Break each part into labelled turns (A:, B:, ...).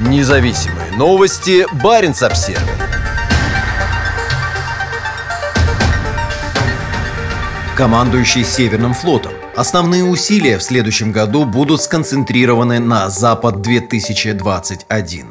A: Независимые новости. Барин обсерва Командующий Северным флотом. Основные усилия в следующем году будут сконцентрированы на Запад-2021.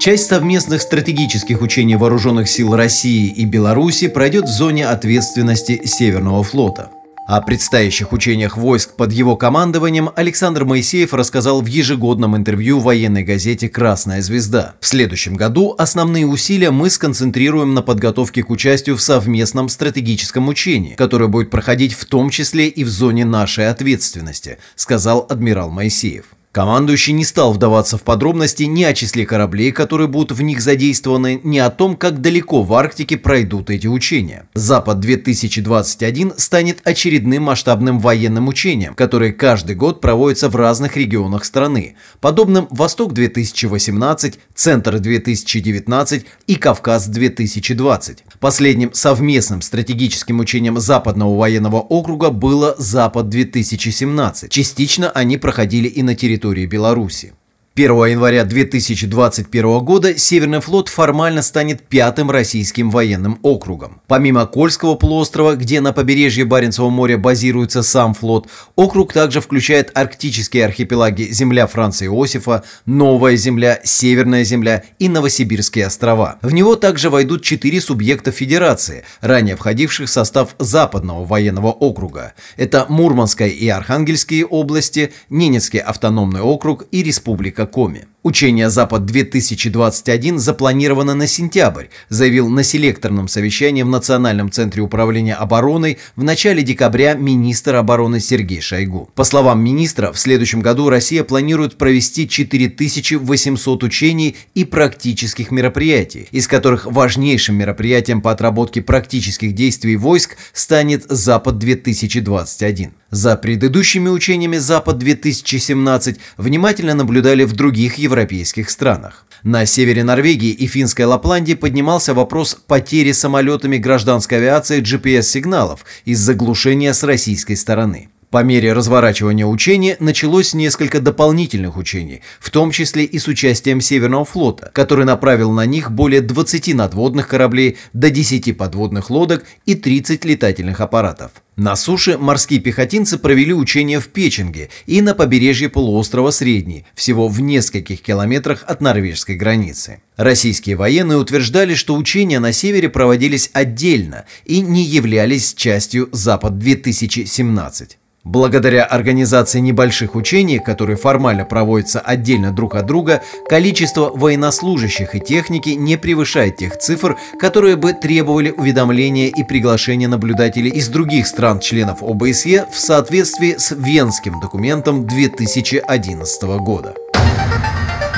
A: Часть совместных стратегических учений вооруженных сил России и Беларуси пройдет в зоне ответственности Северного флота. О предстоящих учениях войск под его командованием Александр Моисеев рассказал в ежегодном интервью военной газете «Красная звезда». В следующем году основные усилия мы сконцентрируем на подготовке к участию в совместном стратегическом учении, которое будет проходить в том числе и в зоне нашей ответственности, сказал адмирал Моисеев. Командующий не стал вдаваться в подробности ни о числе кораблей, которые будут в них задействованы, ни о том, как далеко в Арктике пройдут эти учения. Запад-2021 станет очередным масштабным военным учением, которое каждый год проводится в разных регионах страны, подобным Восток-2018, Центр-2019 и Кавказ-2020. Последним совместным стратегическим учением Западного военного округа было Запад-2017. Частично они проходили и на территории территории Беларуси. 1 января 2021 года Северный флот формально станет пятым российским военным округом. Помимо Кольского полуострова, где на побережье Баренцева моря базируется сам флот, округ также включает арктические архипелаги Земля Франца Иосифа, Новая Земля, Северная Земля и Новосибирские острова. В него также войдут четыре субъекта Федерации, ранее входивших в состав Западного военного округа. Это Мурманская и Архангельские области, Ненецкий автономный округ и Республика Коми. Учение «Запад-2021» запланировано на сентябрь, заявил на селекторном совещании в Национальном центре управления обороной в начале декабря министр обороны Сергей Шойгу. По словам министра, в следующем году Россия планирует провести 4800 учений и практических мероприятий, из которых важнейшим мероприятием по отработке практических действий войск станет «Запад-2021». За предыдущими учениями «Запад-2017» внимательно наблюдали в других европейских европейских странах. На севере Норвегии и финской Лапландии поднимался вопрос потери самолетами гражданской авиации GPS-сигналов из заглушения с российской стороны. По мере разворачивания учения началось несколько дополнительных учений, в том числе и с участием Северного флота, который направил на них более 20 надводных кораблей, до 10 подводных лодок и 30 летательных аппаратов. На суше морские пехотинцы провели учения в Печенге и на побережье полуострова Средний, всего в нескольких километрах от норвежской границы. Российские военные утверждали, что учения на севере проводились отдельно и не являлись частью Запад-2017. Благодаря организации небольших учений, которые формально проводятся отдельно друг от друга, количество военнослужащих и техники не превышает тех цифр, которые бы требовали уведомления и приглашения наблюдателей из других стран-членов ОБСЕ в соответствии с Венским документом 2011 года.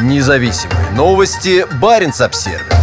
A: Независимые новости. Барин обсервис